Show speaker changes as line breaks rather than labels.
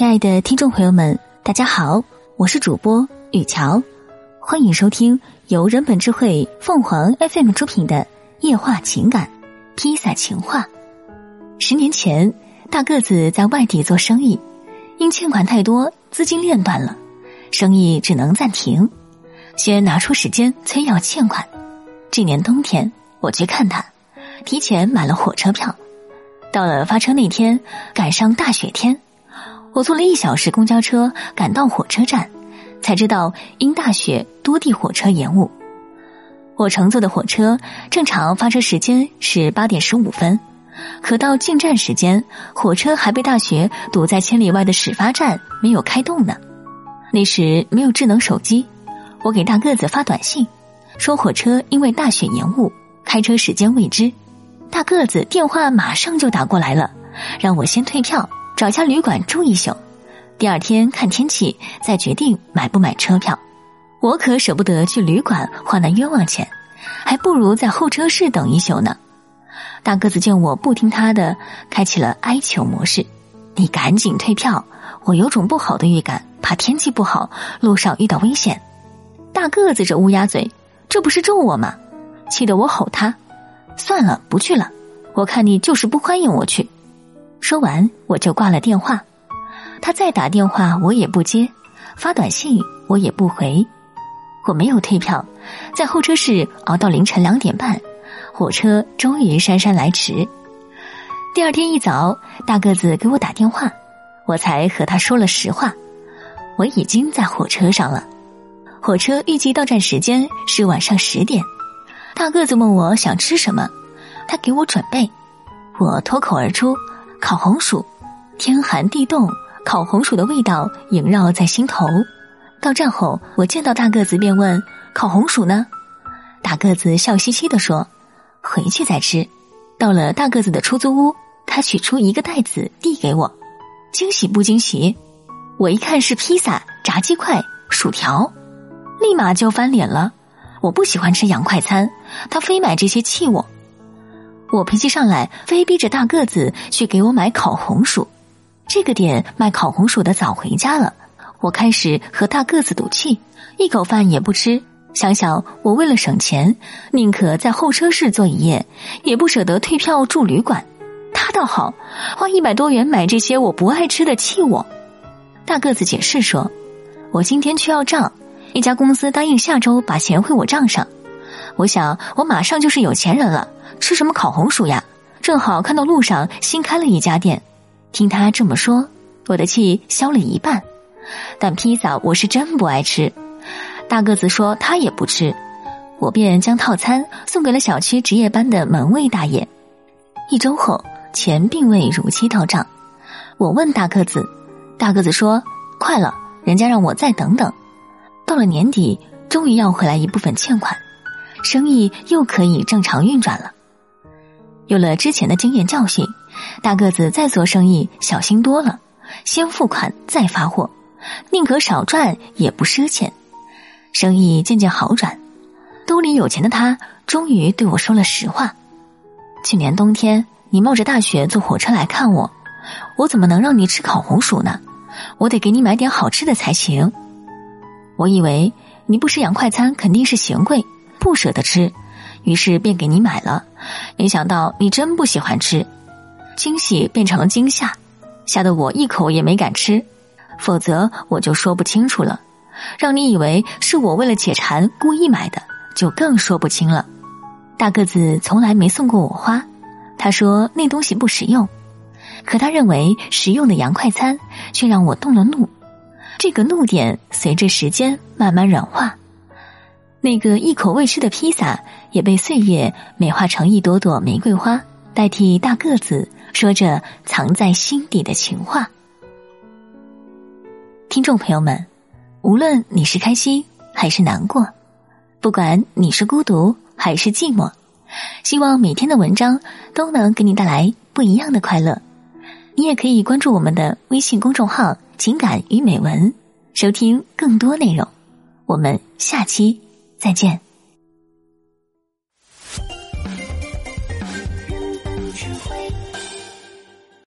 亲爱的听众朋友们，大家好，我是主播雨乔，欢迎收听由人本智慧凤凰 FM 出品的《夜话情感披萨情话》。十年前，大个子在外地做生意，因欠款太多，资金链断了，生意只能暂停，先拿出时间催要欠款。这年冬天，我去看他，提前买了火车票，到了发车那天，赶上大雪天。我坐了一小时公交车赶到火车站，才知道因大雪多地火车延误。我乘坐的火车正常发车时间是八点十五分，可到进站时间，火车还被大雪堵在千里外的始发站，没有开动呢。那时没有智能手机，我给大个子发短信，说火车因为大雪延误，开车时间未知。大个子电话马上就打过来了，让我先退票。找家旅馆住一宿，第二天看天气再决定买不买车票。我可舍不得去旅馆花那冤枉钱，还不如在候车室等一宿呢。大个子见我不听他的，开启了哀求模式：“你赶紧退票，我有种不好的预感，怕天气不好，路上遇到危险。”大个子这乌鸦嘴，这不是咒我吗？气得我吼他：“算了，不去了。我看你就是不欢迎我去。”说完，我就挂了电话。他再打电话，我也不接；发短信，我也不回。我没有退票，在候车室熬到凌晨两点半，火车终于姗姗来迟。第二天一早，大个子给我打电话，我才和他说了实话：我已经在火车上了。火车预计到站时间是晚上十点。大个子问我想吃什么，他给我准备，我脱口而出。烤红薯，天寒地冻，烤红薯的味道萦绕在心头。到站后，我见到大个子便问：“烤红薯呢？”大个子笑嘻嘻的说：“回去再吃。”到了大个子的出租屋，他取出一个袋子递给我，惊喜不惊喜？我一看是披萨、炸鸡块、薯条，立马就翻脸了。我不喜欢吃洋快餐，他非买这些气我。我脾气上来，非逼着大个子去给我买烤红薯。这个点卖烤红薯的早回家了，我开始和大个子赌气，一口饭也不吃。想想我为了省钱，宁可在候车室坐一夜，也不舍得退票住旅馆。他倒好，花一百多元买这些我不爱吃的，气我。大个子解释说：“我今天去要账，一家公司答应下周把钱汇我账上。我想我马上就是有钱人了。”吃什么烤红薯呀？正好看到路上新开了一家店，听他这么说，我的气消了一半。但披萨我是真不爱吃。大个子说他也不吃，我便将套餐送给了小区值夜班的门卫大爷。一周后，钱并未如期到账。我问大个子，大个子说快了，人家让我再等等。到了年底，终于要回来一部分欠款，生意又可以正常运转了。有了之前的经验教训，大个子再做生意小心多了，先付款再发货，宁可少赚也不赊钱。生意渐渐好转，兜里有钱的他终于对我说了实话：去年冬天你冒着大雪坐火车来看我，我怎么能让你吃烤红薯呢？我得给你买点好吃的才行。我以为你不吃洋快餐肯定是嫌贵，不舍得吃。于是便给你买了，没想到你真不喜欢吃，惊喜变成了惊吓，吓得我一口也没敢吃，否则我就说不清楚了，让你以为是我为了解馋故意买的，就更说不清了。大个子从来没送过我花，他说那东西不实用，可他认为实用的洋快餐却让我动了怒，这个怒点随着时间慢慢软化。那个一口未吃的披萨也被岁月美化成一朵朵玫瑰花，代替大个子说着藏在心底的情话。听众朋友们，无论你是开心还是难过，不管你是孤独还是寂寞，希望每天的文章都能给你带来不一样的快乐。你也可以关注我们的微信公众号“情感与美文”，收听更多内容。我们下期。再见。